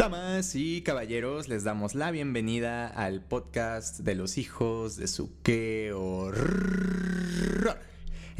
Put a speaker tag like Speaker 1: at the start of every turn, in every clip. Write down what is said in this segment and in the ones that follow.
Speaker 1: Damas y caballeros, les damos la bienvenida al podcast de los hijos de su que horror.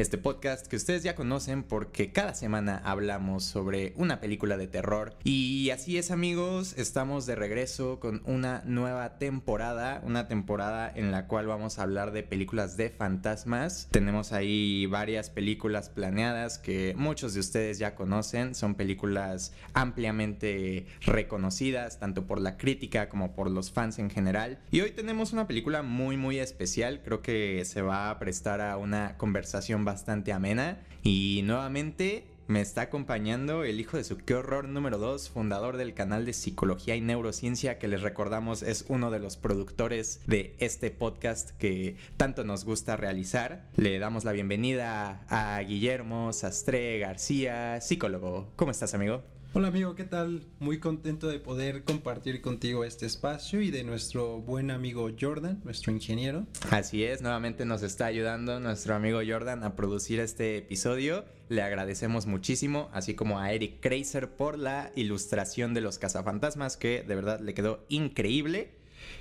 Speaker 1: Este podcast que ustedes ya conocen porque cada semana hablamos sobre una película de terror. Y así es amigos, estamos de regreso con una nueva temporada, una temporada en la cual vamos a hablar de películas de fantasmas. Tenemos ahí varias películas planeadas que muchos de ustedes ya conocen, son películas ampliamente reconocidas tanto por la crítica como por los fans en general. Y hoy tenemos una película muy muy especial, creo que se va a prestar a una conversación bastante amena. Y nuevamente me está acompañando el hijo de su qué horror número 2, fundador del canal de psicología y neurociencia, que les recordamos es uno de los productores de este podcast que tanto nos gusta realizar. Le damos la bienvenida a Guillermo Sastre García, psicólogo. ¿Cómo estás, amigo?
Speaker 2: Hola amigo, ¿qué tal? Muy contento de poder compartir contigo este espacio y de nuestro buen amigo Jordan, nuestro ingeniero.
Speaker 1: Así es, nuevamente nos está ayudando nuestro amigo Jordan a producir este episodio. Le agradecemos muchísimo, así como a Eric Kreiser por la ilustración de los cazafantasmas, que de verdad le quedó increíble.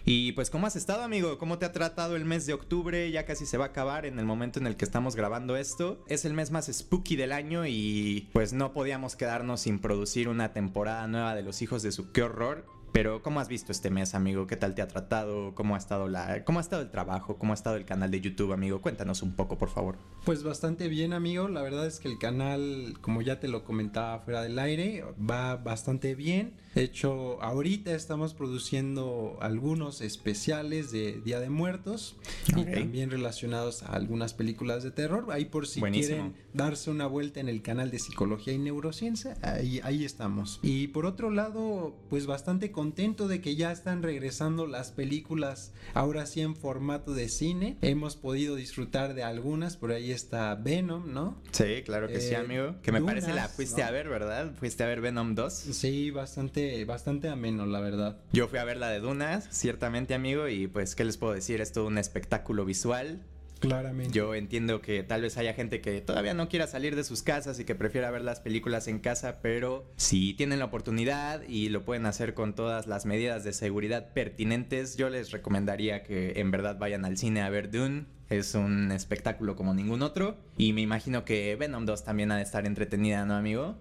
Speaker 1: Y pues, ¿cómo has estado, amigo? ¿Cómo te ha tratado el mes de octubre? Ya casi se va a acabar en el momento en el que estamos grabando esto. Es el mes más spooky del año y pues no podíamos quedarnos sin producir una temporada nueva de Los Hijos de su qué horror. Pero ¿cómo has visto este mes, amigo? ¿Qué tal te ha tratado? ¿Cómo ha estado la cómo ha estado el trabajo? ¿Cómo ha estado el canal de YouTube, amigo? Cuéntanos un poco, por favor.
Speaker 2: Pues bastante bien, amigo. La verdad es que el canal, como ya te lo comentaba fuera del aire, va bastante bien. De hecho, ahorita estamos produciendo algunos especiales de Día de Muertos y también relacionados a algunas películas de terror. Ahí por si quieren darse una vuelta en el canal de Psicología y Neurociencia, ahí, ahí estamos. Y por otro lado, pues bastante contento de que ya están regresando las películas, ahora sí en formato de cine. Hemos podido disfrutar de algunas, por ahí está Venom, ¿no?
Speaker 1: Sí, claro que sí, eh, amigo. Que me parece la fuiste a ver, ¿verdad? Fuiste a ver Venom 2.
Speaker 2: Sí, bastante, bastante ameno, la verdad.
Speaker 1: Yo fui a ver la de Dunas, ciertamente, amigo, y pues, ¿qué les puedo decir? Es todo un espectáculo visual
Speaker 2: Claramente.
Speaker 1: Yo entiendo que tal vez haya gente que todavía no quiera salir de sus casas y que prefiera ver las películas en casa, pero si tienen la oportunidad y lo pueden hacer con todas las medidas de seguridad pertinentes, yo les recomendaría que en verdad vayan al cine a ver Dune. Es un espectáculo como ningún otro. Y me imagino que Venom 2 también ha de estar entretenida, ¿no, amigo?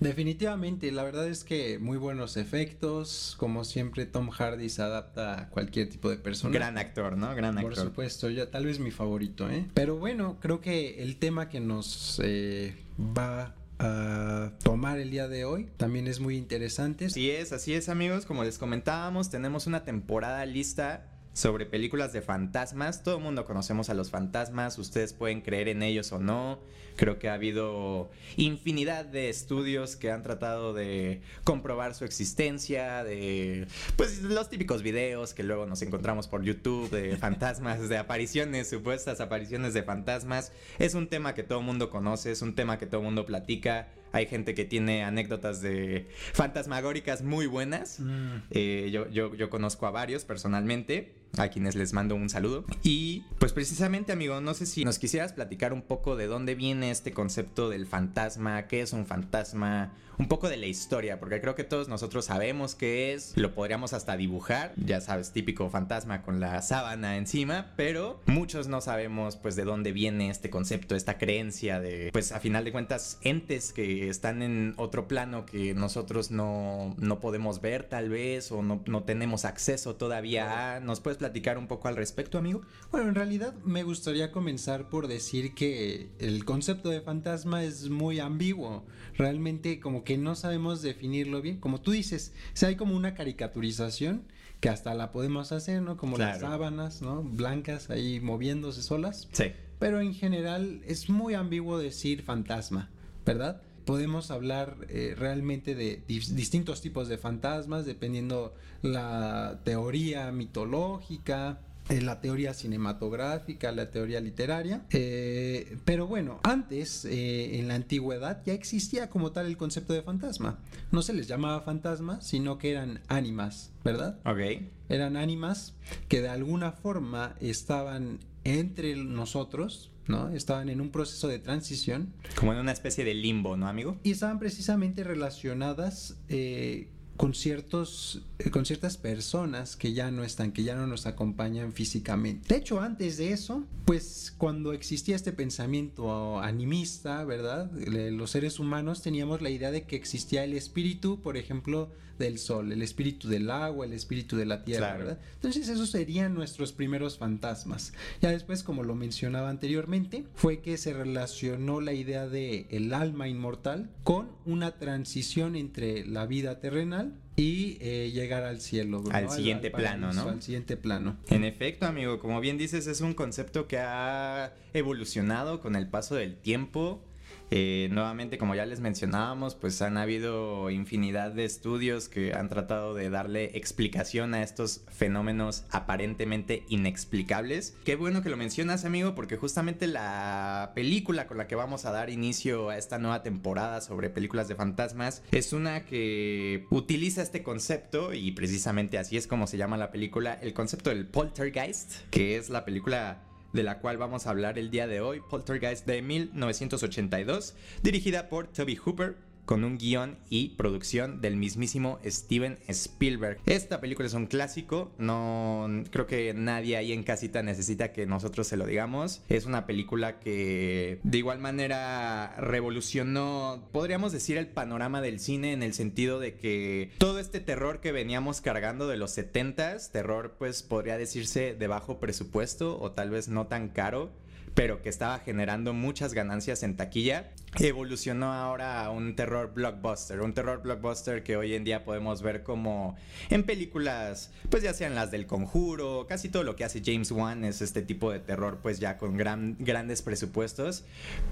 Speaker 2: Definitivamente, la verdad es que muy buenos efectos, como siempre Tom Hardy se adapta a cualquier tipo de persona.
Speaker 1: Gran actor, ¿no? Gran actor.
Speaker 2: Por supuesto, ya tal vez mi favorito, ¿eh? Pero bueno, creo que el tema que nos eh, va a tomar el día de hoy. También es muy interesante.
Speaker 1: Así es, así es amigos. Como les comentábamos, tenemos una temporada lista sobre películas de fantasmas. Todo el mundo conocemos a los fantasmas, ustedes pueden creer en ellos o no. Creo que ha habido infinidad de estudios que han tratado de comprobar su existencia, de pues los típicos videos que luego nos encontramos por YouTube de fantasmas, de apariciones, supuestas apariciones de fantasmas. Es un tema que todo el mundo conoce, es un tema que todo el mundo platica. Hay gente que tiene anécdotas de fantasmagóricas muy buenas. Mm. Eh, yo, yo, yo conozco a varios personalmente a quienes les mando un saludo. Y pues precisamente, amigo, no sé si nos quisieras platicar un poco de dónde viene este concepto del fantasma, qué es un fantasma, un poco de la historia, porque creo que todos nosotros sabemos qué es, lo podríamos hasta dibujar, ya sabes, típico fantasma con la sábana encima, pero muchos no sabemos pues de dónde viene este concepto, esta creencia de, pues a final de cuentas, entes que están en otro plano que nosotros no, no podemos ver tal vez o no, no tenemos acceso todavía a, ¿nos puedes platicar un poco al respecto, amigo?
Speaker 2: Bueno, en realidad me gustaría comenzar por decir que el concepto de fantasma es muy ambiguo. Realmente como que no sabemos definirlo bien. Como tú dices, si hay como una caricaturización que hasta la podemos hacer, ¿no? Como las sábanas, ¿no? Blancas ahí moviéndose solas.
Speaker 1: Sí.
Speaker 2: Pero en general es muy ambiguo decir fantasma, ¿verdad? Podemos hablar eh, realmente de distintos tipos de fantasmas dependiendo la teoría mitológica, eh, la teoría cinematográfica, la teoría literaria. Eh, pero bueno, antes, en la antigüedad, ya existía como tal el concepto de fantasma. No se les llamaba fantasma, sino que eran ánimas, ¿verdad?
Speaker 1: Ok.
Speaker 2: Eran ánimas que de alguna forma estaban entre nosotros, ¿no? Estaban en un proceso de transición.
Speaker 1: Como en una especie de limbo, ¿no, amigo?
Speaker 2: Y estaban precisamente relacionadas eh, con ciertos eh, con ciertas personas que ya no están, que ya no nos acompañan físicamente. De hecho, antes de eso, pues cuando existía este pensamiento animista, ¿verdad? Los seres humanos teníamos la idea de que existía el espíritu, por ejemplo, del sol, el espíritu del agua, el espíritu de la tierra, ¿verdad? Entonces esos serían nuestros primeros fantasmas. Ya después, como lo mencionaba anteriormente, fue que se relacionó la idea de el alma inmortal con una transición entre la vida terrenal y eh, llegar al cielo.
Speaker 1: Al siguiente plano, ¿no?
Speaker 2: Al siguiente plano.
Speaker 1: En efecto, amigo, como bien dices, es un concepto que ha evolucionado con el paso del tiempo. Eh, nuevamente, como ya les mencionábamos, pues han habido infinidad de estudios que han tratado de darle explicación a estos fenómenos aparentemente inexplicables. Qué bueno que lo mencionas, amigo, porque justamente la película con la que vamos a dar inicio a esta nueva temporada sobre películas de fantasmas es una que utiliza este concepto y precisamente así es como se llama la película, el concepto del poltergeist, que es la película de la cual vamos a hablar el día de hoy, Poltergeist de 1982, dirigida por Toby Hooper, con un guion y producción del mismísimo Steven Spielberg. Esta película es un clásico, no creo que nadie ahí en casita necesita que nosotros se lo digamos. Es una película que de igual manera revolucionó, podríamos decir, el panorama del cine en el sentido de que todo este terror que veníamos cargando de los 70s, terror pues podría decirse de bajo presupuesto o tal vez no tan caro, pero que estaba generando muchas ganancias en taquilla, evolucionó ahora a un terror blockbuster, un terror blockbuster que hoy en día podemos ver como en películas, pues ya sean las del conjuro, casi todo lo que hace James Wan es este tipo de terror, pues ya con gran, grandes presupuestos,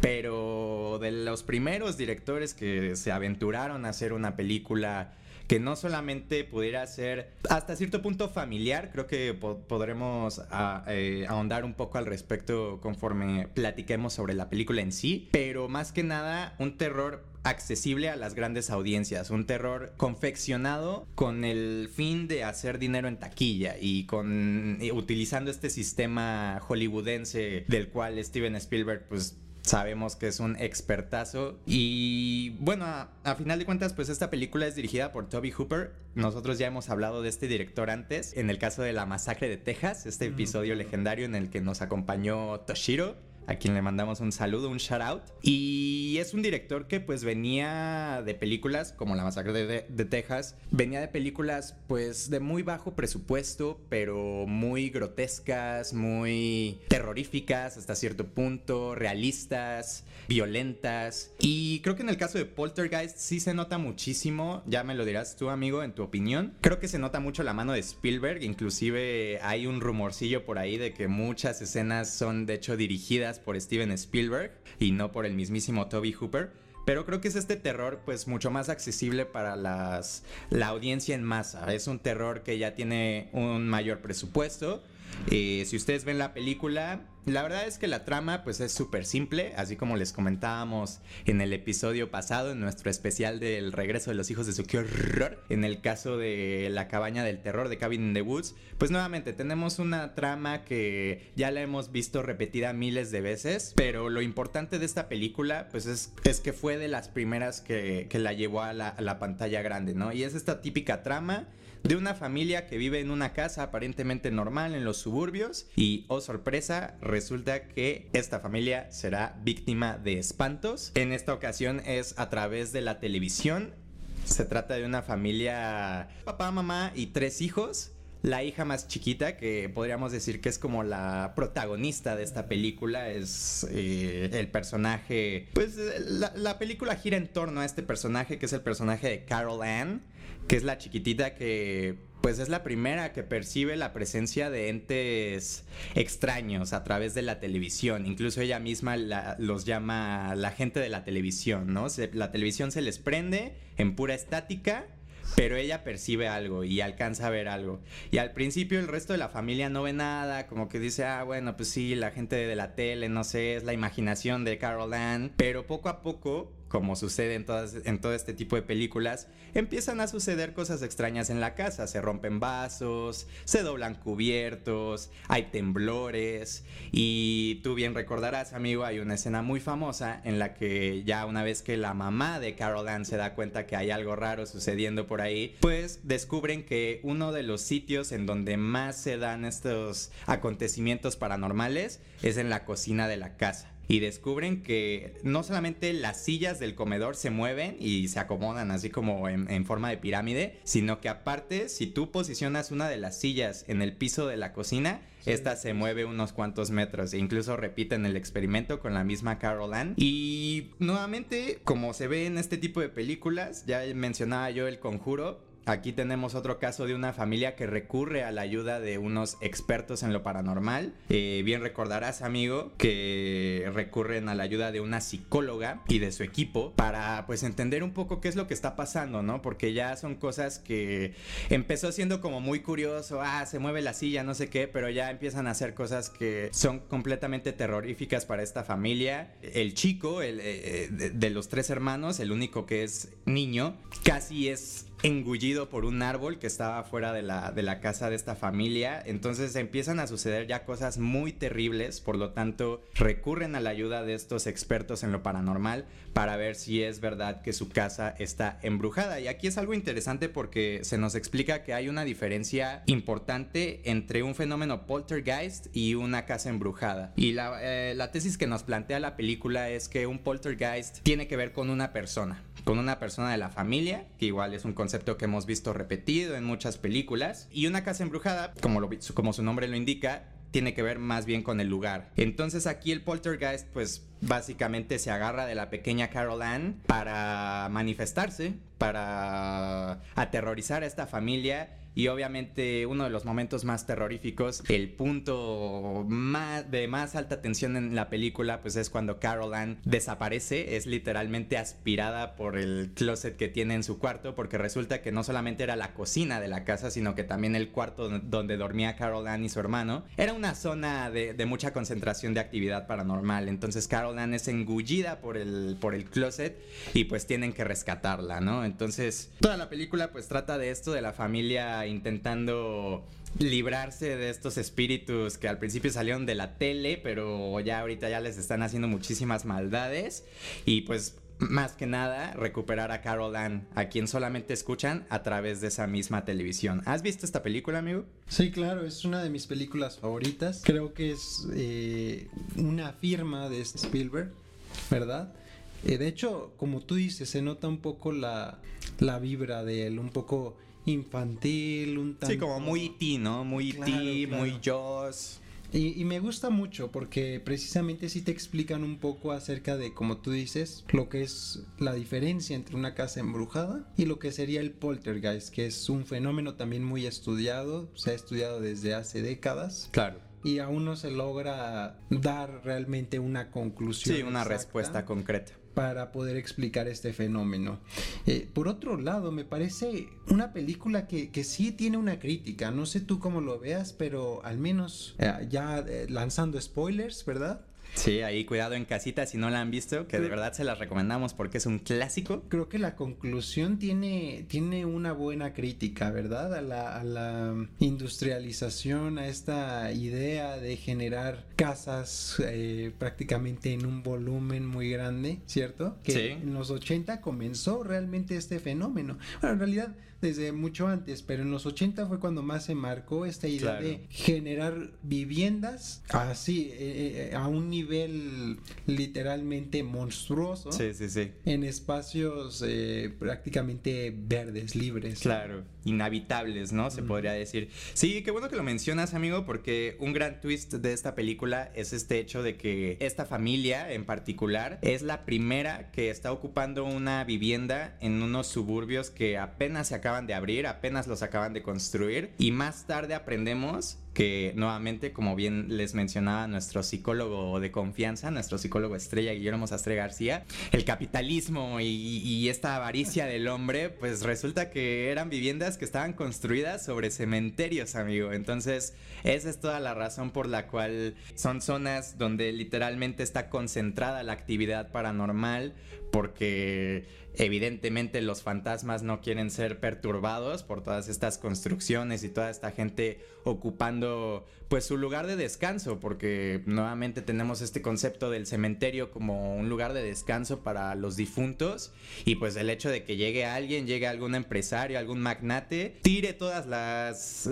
Speaker 1: pero de los primeros directores que se aventuraron a hacer una película que no solamente pudiera ser hasta cierto punto familiar, creo que podremos ah, eh, ahondar un poco al respecto conforme platiquemos sobre la película en sí, pero más que nada un terror accesible a las grandes audiencias, un terror confeccionado con el fin de hacer dinero en taquilla y con utilizando este sistema hollywoodense del cual Steven Spielberg pues sabemos que es un expertazo. Y bueno, a, final de cuentas, pues esta película es dirigida por Toby Hooper. Nosotros ya hemos hablado de este director antes, en el caso de la masacre de Texas, este episodio legendario en el que nos acompañó Toshiro a quien le mandamos un saludo, un shout out. Y es un director que pues venía de películas como La Masacre de, Texas, venía de películas pues de muy bajo presupuesto, pero muy grotescas, muy terroríficas hasta cierto punto, realistas, violentas. Y creo que en el caso de Poltergeist sí se nota muchísimo, ya me lo dirás tú amigo, en tu opinión. Creo que se nota mucho la mano de Spielberg, inclusive hay un rumorcillo por ahí de que muchas escenas son de hecho dirigidas por Steven Spielberg y no por el mismísimo Toby Hooper. Pero creo que es este terror pues mucho más accesible para las, la audiencia en masa. Es un terror que ya tiene un mayor presupuesto. Eh, si ustedes ven la película, la verdad es que la trama pues es súper simple, así como les comentábamos en el episodio pasado, en nuestro especial del regreso de los hijos de su horror, en el caso de la cabaña del terror de Cabin in the Woods, pues nuevamente tenemos una trama que ya la hemos visto repetida miles de veces, pero lo importante de esta película pues es, que fue de las primeras que, que la llevó a la, a la pantalla grande, ¿no? Y es esta típica trama de una familia que vive en una casa aparentemente normal en los suburbios y, oh sorpresa, resulta que esta familia será víctima de espantos. En esta ocasión es a través de la televisión. Se trata de una familia, papá, mamá y tres hijos la hija más chiquita, que podríamos decir que es como la protagonista de esta película, es eh, el personaje, pues la, la, película gira en torno a este personaje, que es el personaje de Carol Ann, que es la chiquitita que pues es la primera que percibe la presencia de entes extraños a través de la televisión. Incluso ella misma los llama la gente de la televisión, ¿no? la televisión se les prende en pura estática pero ella percibe algo y alcanza a ver algo. Y al principio el resto de la familia no ve nada, como que dice, ah, bueno, pues sí, la gente de la tele, no sé, es la imaginación de Carol Ann, pero poco a poco como sucede en, todo este tipo de películas, empiezan a suceder cosas extrañas en la casa. Se rompen vasos, se doblan cubiertos, hay temblores y tú bien recordarás, amigo, hay una escena muy famosa en la que ya una vez que la mamá de Carol Ann se da cuenta que hay algo raro sucediendo por ahí, pues descubren que uno de los sitios en donde más se dan estos acontecimientos paranormales es en la cocina de la casa y descubren que no solamente las sillas del comedor se mueven y se acomodan así como en, forma de pirámide, sino que aparte si tú posicionas una de las sillas en el piso de la cocina, esta se mueve unos cuantos metros e incluso repiten el experimento con la misma Carol Ann. Y nuevamente, como se ve en este tipo de películas, ya mencionaba yo el conjuro, Aquí tenemos otro caso de una familia que recurre a la ayuda de unos expertos en lo paranormal. Eh, bien recordarás, amigo, que recurren a la ayuda de una psicóloga y de su equipo para pues entender un poco qué es lo que está pasando, ¿no? Porque ya son cosas que empezó siendo como muy curioso, ah, se mueve la silla, no sé qué, pero ya empiezan a hacer cosas que son completamente terroríficas para esta familia. El chico, el, eh, de, de los tres hermanos, el único que es niño, casi es engullido por un árbol que estaba fuera de la, de la casa de esta familia. Entonces empiezan a suceder ya cosas muy terribles, por lo tanto recurren a la ayuda de estos expertos en lo paranormal para ver si es verdad que su casa está embrujada. Y aquí es algo interesante porque se nos explica que hay una diferencia importante entre un fenómeno poltergeist y una casa embrujada. Y la, eh, la tesis que nos plantea la película es que un poltergeist tiene que ver con una persona con una persona de la familia, que igual es un concepto que hemos visto repetido en muchas películas, y una casa embrujada, como, lo, como su nombre lo indica, tiene que ver más bien con el lugar. Entonces aquí el poltergeist pues básicamente se agarra de la pequeña Carol Ann para manifestarse, para aterrorizar a esta familia y obviamente uno de los momentos más terroríficos, el punto de más alta tensión en la película, pues es cuando Carol Ann desaparece, es literalmente aspirada por el closet que tiene en su cuarto, porque resulta que no solamente era la cocina de la casa, sino que también el cuarto donde dormía Carol Ann y su hermano, era una zona de, de mucha concentración de actividad paranormal. Entonces Carol Ann es engullida por el, por el closet y pues tienen que rescatarla, ¿no? Entonces toda la película pues trata de esto, de la familia intentando librarse de estos espíritus que al principio salieron de la tele, pero ya ahorita ya les están haciendo muchísimas maldades y pues más que nada recuperar a Carol Ann, a quien solamente escuchan a través de esa misma televisión. ¿Has visto esta película, amigo?
Speaker 2: Sí, claro, es una de mis películas favoritas. Creo que es eh, una firma de Spielberg, ¿verdad? Eh, de hecho, como tú dices, se nota un poco la, la vibra de él, un poco infantil, un tanto...
Speaker 1: Sí, como muy ti, ¿no? Muy ti, muy Joss.
Speaker 2: Y, me gusta mucho porque precisamente sí te explican un poco acerca de, como tú dices, lo que es la diferencia entre una casa embrujada y lo que sería el poltergeist, que es un fenómeno también muy estudiado, se ha estudiado desde hace décadas.
Speaker 1: Claro
Speaker 2: y aún no se logra dar realmente una conclusión.
Speaker 1: Sí, una respuesta concreta
Speaker 2: para poder explicar este fenómeno. Eh, por otro lado, me parece una película que, que, sí tiene una crítica. No sé tú cómo lo veas, pero al menos eh, ya eh, lanzando spoilers, ¿verdad?
Speaker 1: Sí, ahí cuidado en casita si no la han visto, que de verdad se las recomendamos porque es un clásico.
Speaker 2: Creo que la conclusión tiene, tiene una buena crítica, ¿verdad? A la, a la industrialización, a esta idea de generar casas eh, prácticamente en un volumen muy grande, ¿cierto? Que en los 80 comenzó realmente este fenómeno. Bueno, en realidad desde mucho antes, pero en los 80 fue cuando más se marcó esta idea de generar viviendas así, eh, eh, a un nivel literalmente monstruoso.
Speaker 1: Sí, sí, sí.
Speaker 2: En espacios eh, prácticamente verdes, libres.
Speaker 1: Claro, inhabitables, ¿no? Se podría decir. Sí, qué bueno que lo mencionas, amigo, porque un gran twist de esta película es este hecho de que esta familia en particular es la primera que está ocupando una vivienda en unos suburbios que apenas se acaban de abrir, apenas los acaban de construir y más tarde aprendemos que nuevamente, como bien les mencionaba nuestro psicólogo de confianza, nuestro psicólogo estrella Guillermo Sastre García, el capitalismo y, y esta avaricia del hombre, pues resulta que eran viviendas que estaban construidas sobre cementerios, amigo. Entonces, esa es toda la razón por la cual son zonas donde literalmente está concentrada la actividad paranormal, porque evidentemente los fantasmas no quieren ser perturbados por todas estas construcciones y toda esta gente ocupando pues su lugar de descanso porque nuevamente tenemos este concepto del cementerio como un lugar de descanso para los difuntos y pues el hecho de que llegue alguien, llegue algún empresario, algún magnate, tire todas las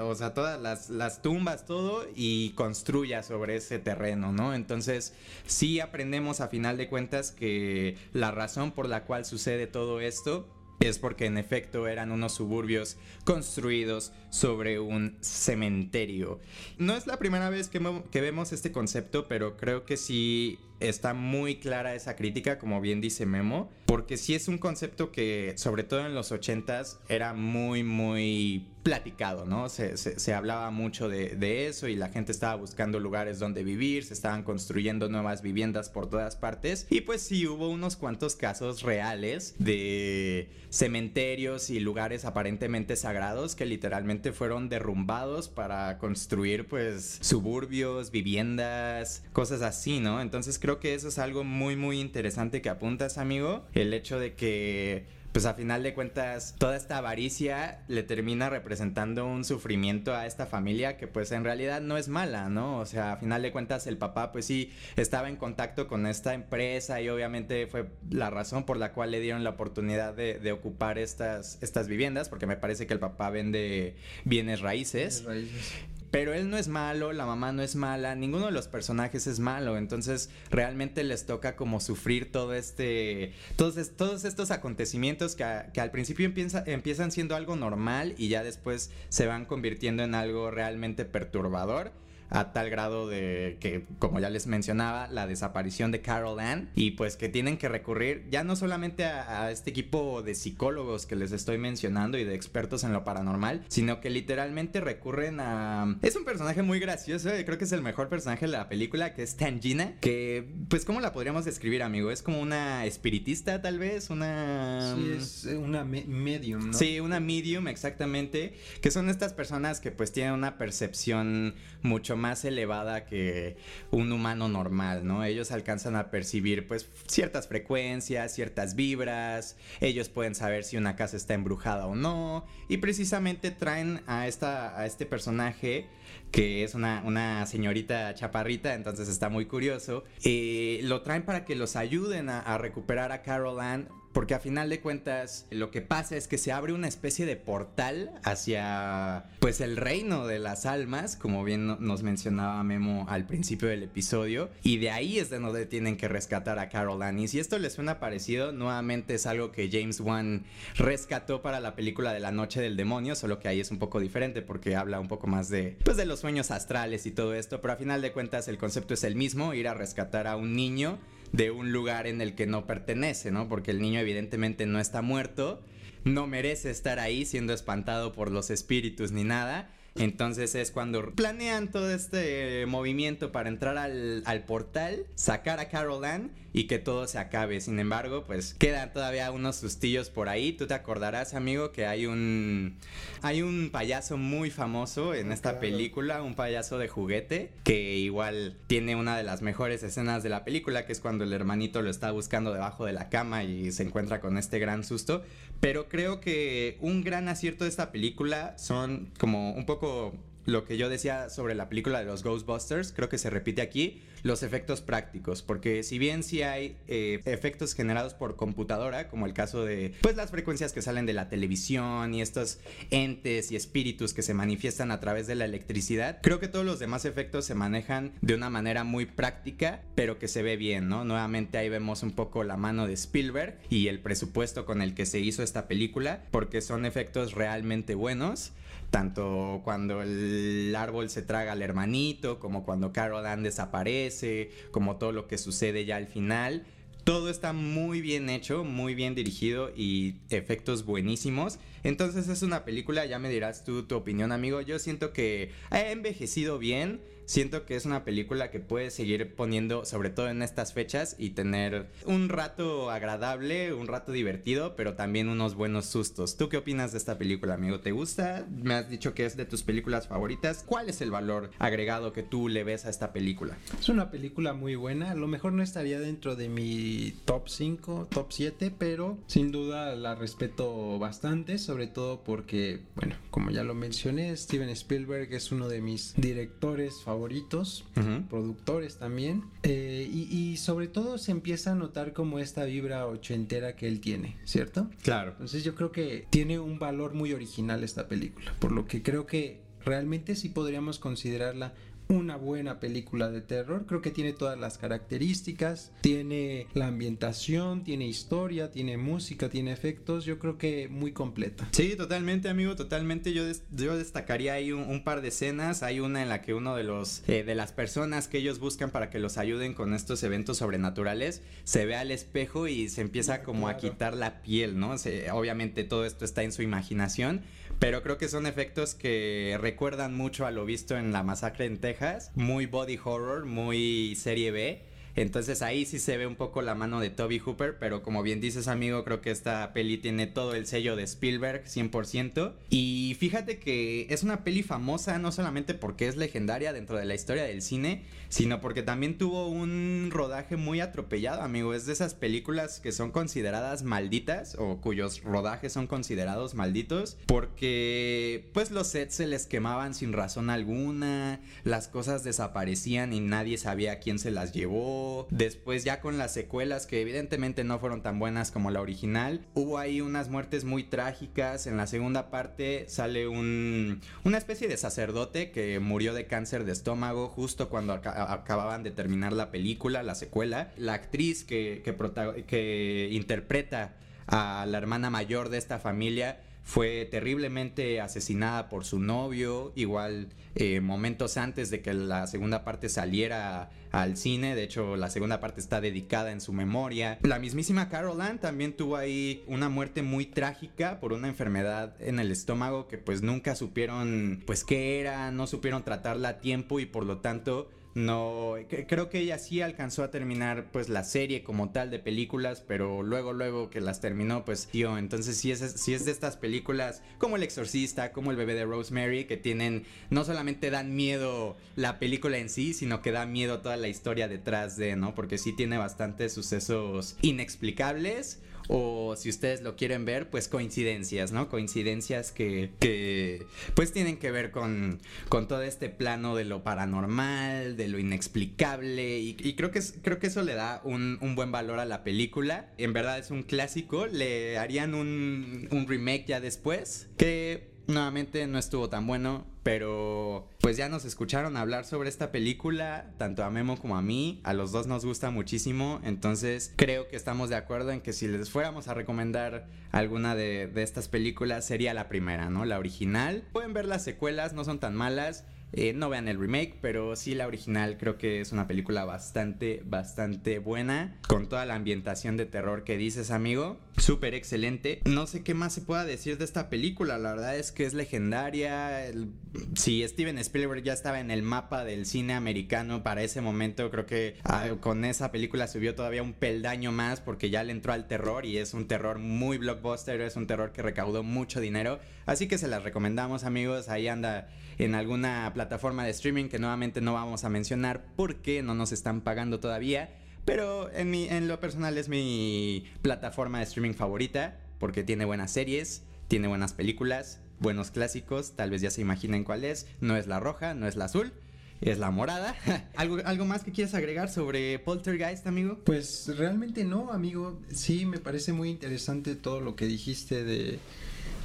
Speaker 1: o sea, todas las, las tumbas, todo y construya sobre ese terreno, ¿no? Entonces, sí aprendemos a final de cuentas que la razón por la cual sucede todo esto es porque en efecto eran unos suburbios construidos sobre un cementerio. No es la primera vez que, que, vemos este concepto, pero creo que sí está muy clara esa crítica, como bien dice Memo, porque sí es un concepto que, sobre todo en los 80s, era muy, muy platicado, ¿no? Se, se, hablaba mucho de, de, eso y la gente estaba buscando lugares donde vivir, se estaban construyendo nuevas viviendas por todas partes y pues sí hubo unos cuantos casos reales de cementerios y lugares aparentemente sagrados que literalmente fueron derrumbados para construir pues suburbios, viviendas, cosas así, ¿no? Entonces creo que eso es algo muy muy interesante que apuntas, amigo. El hecho de que pues a final de cuentas toda esta avaricia le termina representando un sufrimiento a esta familia que pues en realidad no es mala, ¿no? O sea, a final de cuentas el papá pues sí estaba en contacto con esta empresa y obviamente fue la razón por la cual le dieron la oportunidad de, ocupar estas, estas viviendas, porque me parece que el papá vende bienes raíces. Bienes raíces. Pero él no es malo, la mamá no es mala, ninguno de los personajes es malo. Entonces realmente les toca como sufrir todo este. Todos, todos estos acontecimientos que, que al principio empiezan siendo algo normal y ya después se van convirtiendo en algo realmente perturbador a tal grado de que, como ya les mencionaba, la desaparición de Carol Ann y pues que tienen que recurrir ya no solamente a, este equipo de psicólogos que les estoy mencionando y de expertos en lo paranormal, sino que literalmente recurren a... Es un personaje muy gracioso, creo que es el mejor personaje de la película, que es Tangina, que pues ¿cómo la podríamos describir, amigo? Es como una espiritista tal vez, una...
Speaker 2: Sí, es una medium, ¿no?
Speaker 1: Sí, una medium, exactamente, que son estas personas que pues tienen una percepción mucho más elevada que un humano normal, ¿no? Ellos alcanzan a percibir pues ciertas frecuencias, ciertas vibras, ellos pueden saber si una casa está embrujada o no, y precisamente traen a, esta, a este personaje que es una, una señorita chaparrita, entonces está muy curioso, eh, lo traen para que los ayuden a, a recuperar a Carol Ann porque a final de cuentas lo que pasa es que se abre una especie de portal hacia pues el reino de las almas, como bien nos mencionaba Memo al principio del episodio, y de ahí es de donde tienen que rescatar a Carol Ann. Y si esto les suena parecido, nuevamente es algo que James Wan rescató para la película de La Noche del Demonio, solo que ahí es un poco diferente porque habla un poco más de pues de los sueños astrales y todo esto, pero a final de cuentas el concepto es el mismo, ir a rescatar a un niño de un lugar en el que no pertenece, ¿no? Porque el niño evidentemente no está muerto, no merece estar ahí siendo espantado por los espíritus ni nada. Entonces es cuando planean todo este movimiento para entrar al, al portal, sacar a Carol Ann y que todo se acabe. Sin embargo, pues quedan todavía unos sustillos por ahí. Tú te acordarás, amigo, que hay un hay un payaso muy famoso en esta película, un payaso de juguete que igual tiene una de las mejores escenas de la película, que es cuando el hermanito lo está buscando debajo de la cama y se encuentra con este gran susto. Pero creo que un gran acierto de esta película son como un poco lo que yo decía sobre la película de los Ghostbusters, creo que se repite aquí, los efectos prácticos, porque si bien sí hay eh, efectos generados por computadora, como el caso de pues las frecuencias que salen de la televisión y estos entes y espíritus que se manifiestan a través de la electricidad, creo que todos los demás efectos se manejan de una manera muy práctica, pero que se ve bien, ¿no? Nuevamente ahí vemos un poco la mano de Spielberg y el presupuesto con el que se hizo esta película, porque son efectos realmente buenos tanto cuando el árbol se traga al hermanito, como cuando Carol Ann desaparece, como todo lo que sucede ya al final. Todo está muy bien hecho, muy bien dirigido y efectos buenísimos. Entonces es una película, ya me dirás tú tu opinión amigo, yo siento que ha envejecido bien, siento que es una película que puede seguir poniendo, sobre todo en estas fechas, y tener un rato agradable, un rato divertido, pero también unos buenos sustos. ¿Tú qué opinas de esta película, amigo? ¿Te gusta? Me has dicho que es de tus películas favoritas. ¿Cuál es el valor agregado que tú le ves a esta película?
Speaker 2: Es una película muy buena, a lo mejor no estaría dentro de mi top 5, top 7, pero sin duda la respeto bastante, sobre todo porque, bueno, como ya lo mencioné, Steven Spielberg es uno de mis directores favoritos favoritos, productores también. Eh, y, sobre todo se empieza a notar como esta vibra ochentera que él tiene, ¿cierto?
Speaker 1: Claro.
Speaker 2: Entonces yo creo que tiene un valor muy original esta película, por lo que creo que realmente sí podríamos considerarla una buena película de terror. Creo que tiene todas las características, tiene la ambientación, tiene historia, tiene música, tiene efectos. Yo creo que muy completa.
Speaker 1: Sí, totalmente, amigo, totalmente. Yo, yo destacaría ahí un, par de escenas. Hay una en la que uno de los eh, de las personas que ellos buscan para que los ayuden con estos eventos sobrenaturales se ve al espejo y se empieza como a quitar la piel, ¿no? obviamente todo esto está en su imaginación pero creo que son efectos que recuerdan mucho a lo visto en la masacre en Texas. Muy body horror, muy serie B. Entonces ahí sí se ve un poco la mano de Toby Hooper, pero como bien dices amigo, creo que esta peli tiene todo el sello de Spielberg 100%. Y fíjate que es una peli famosa no solamente porque es legendaria dentro de la historia del cine, sino porque también tuvo un rodaje muy atropellado, amigo. Es de esas películas que son consideradas malditas o cuyos rodajes son considerados malditos porque pues los sets se les quemaban sin razón alguna, las cosas desaparecían y nadie sabía quién se las llevó Después ya con las secuelas que evidentemente no fueron tan buenas como la original. Hubo ahí unas muertes muy trágicas. En la segunda parte sale un, una especie de sacerdote que murió de cáncer de estómago justo cuando acababan de terminar la película, la secuela. La actriz que, que, que interpreta a la hermana mayor de esta familia fue terriblemente asesinada por su novio, igual eh, momentos antes de que la segunda parte saliera al cine, de hecho la segunda parte está dedicada en su memoria. La mismísima Carol Ann también tuvo ahí una muerte muy trágica por una enfermedad en el estómago que pues nunca supieron pues qué era, no supieron tratarla a tiempo y por lo tanto no creo que ella sí alcanzó a terminar pues la serie como tal de películas pero luego luego que las terminó pues tío entonces si es si es de estas películas como el exorcista como el bebé de Rosemary que tienen no solamente dan miedo la película en sí sino que da miedo toda la historia detrás de no porque sí tiene bastantes sucesos inexplicables o si ustedes lo quieren ver, pues coincidencias, ¿no? Coincidencias que, que pues tienen que ver con, con todo este plano de lo paranormal, de lo inexplicable y, creo, que creo que eso le da un, un, buen valor a la película. En verdad es un clásico, le harían un, un remake ya después que Nuevamente no estuvo tan bueno, pero pues ya nos escucharon hablar sobre esta película, tanto a Memo como a mí, a los dos nos gusta muchísimo, entonces creo que estamos de acuerdo en que si les fuéramos a recomendar alguna de, estas películas sería la primera, ¿no? La original. Pueden ver las secuelas, no son tan malas. Eh, no vean el remake, pero sí la original creo que es una película bastante, bastante buena. Con toda la ambientación de terror que dices, amigo. Súper excelente. No sé qué más se pueda decir de esta película. La verdad es que es legendaria. si Steven Spielberg ya estaba en el mapa del cine americano para ese momento, creo que ah, con esa película subió todavía un peldaño más porque ya le entró al terror y es un terror muy blockbuster. Es un terror que recaudó mucho dinero. Así que se las recomendamos, amigos. Ahí anda en alguna plataforma de streaming que nuevamente no vamos a mencionar porque no nos están pagando todavía. Pero en, mi, en lo personal es mi plataforma de streaming favorita porque tiene buenas series, tiene buenas películas, buenos clásicos, tal vez ya se imaginen cuál es. No es la roja, no es la azul, es la morada. ¿Algo, ¿Algo más que quieras agregar sobre Poltergeist, amigo?
Speaker 2: Pues realmente no, amigo. Sí, me parece muy interesante todo lo que dijiste de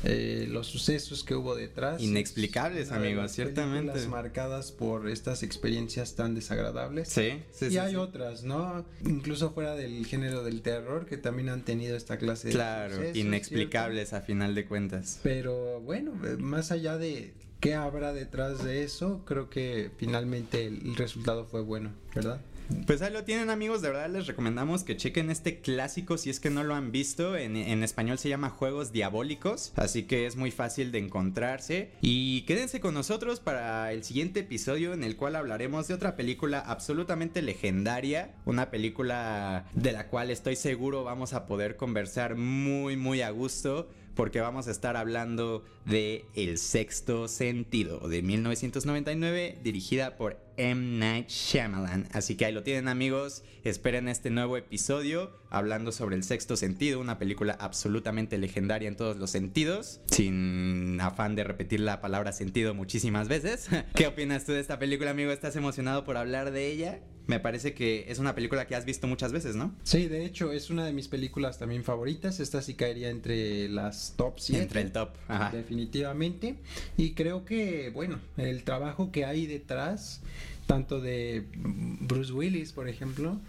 Speaker 2: eh, los sucesos que hubo detrás.
Speaker 1: Inexplicables, amigos, ciertamente.
Speaker 2: marcadas por estas experiencias tan desagradables.
Speaker 1: Sí, sí,
Speaker 2: Y hay otras, ¿no? Incluso fuera del género del terror, que también han tenido esta clase
Speaker 1: de. Claro, inexplicables a final de cuentas.
Speaker 2: Pero bueno, eh, más allá de qué habrá detrás de eso, creo que finalmente el resultado fue bueno, ¿verdad?
Speaker 1: Pues ahí lo tienen amigos, de verdad les recomendamos que chequen este clásico si es que no lo han visto. En, español se llama Juegos Diabólicos, así que es muy fácil de encontrarse. Y quédense con nosotros para el siguiente episodio en el cual hablaremos de otra película absolutamente legendaria, una película de la cual estoy seguro vamos a poder conversar muy muy a gusto porque vamos a estar hablando de El sexto sentido de 1999 dirigida por M. Night Shyamalan. Así que ahí lo tienen amigos, esperen este nuevo episodio hablando sobre El sexto sentido, una película absolutamente legendaria en todos los sentidos, sin afán de repetir la palabra sentido muchísimas veces. ¿Qué opinas tú de esta película amigo? ¿Estás emocionado por hablar de ella? Me parece que es una película que has visto muchas veces, ¿no?
Speaker 2: Sí, de hecho es una de mis películas también favoritas. Esta sí caería entre las top 7.
Speaker 1: Entre el top,
Speaker 2: Ajá. definitivamente. Y creo que, bueno, el trabajo que hay detrás tanto de Bruce Willis, por ejemplo,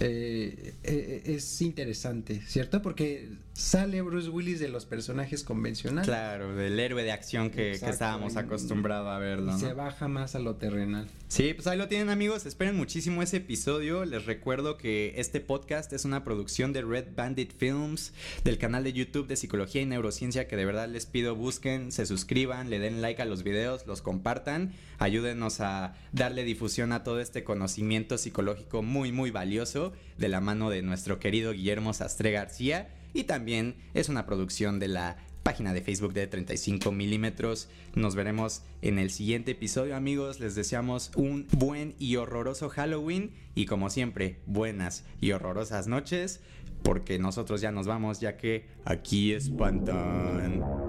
Speaker 2: eh, eh, es interesante, ¿cierto? Porque sale Bruce Willis de los personajes convencionales.
Speaker 1: Claro, del héroe de acción que, estábamos acostumbrados a verlo.
Speaker 2: Se baja más a lo terrenal.
Speaker 1: Sí, pues ahí lo tienen amigos, esperen muchísimo ese episodio. Les recuerdo que este podcast es una producción de Red Bandit Films, del canal de YouTube de Psicología y Neurociencia, que de verdad les pido busquen, se suscriban, le den like a los videos, los compartan, ayúdenos a darle difusión a todo este conocimiento psicológico muy muy valioso de la mano de nuestro querido Guillermo Sastre García y también es una producción de la página de Facebook de 35 milímetros. Nos veremos en el siguiente episodio amigos. Les deseamos un buen y horroroso Halloween y como siempre buenas y horrorosas noches porque nosotros ya nos vamos ya que aquí espantan.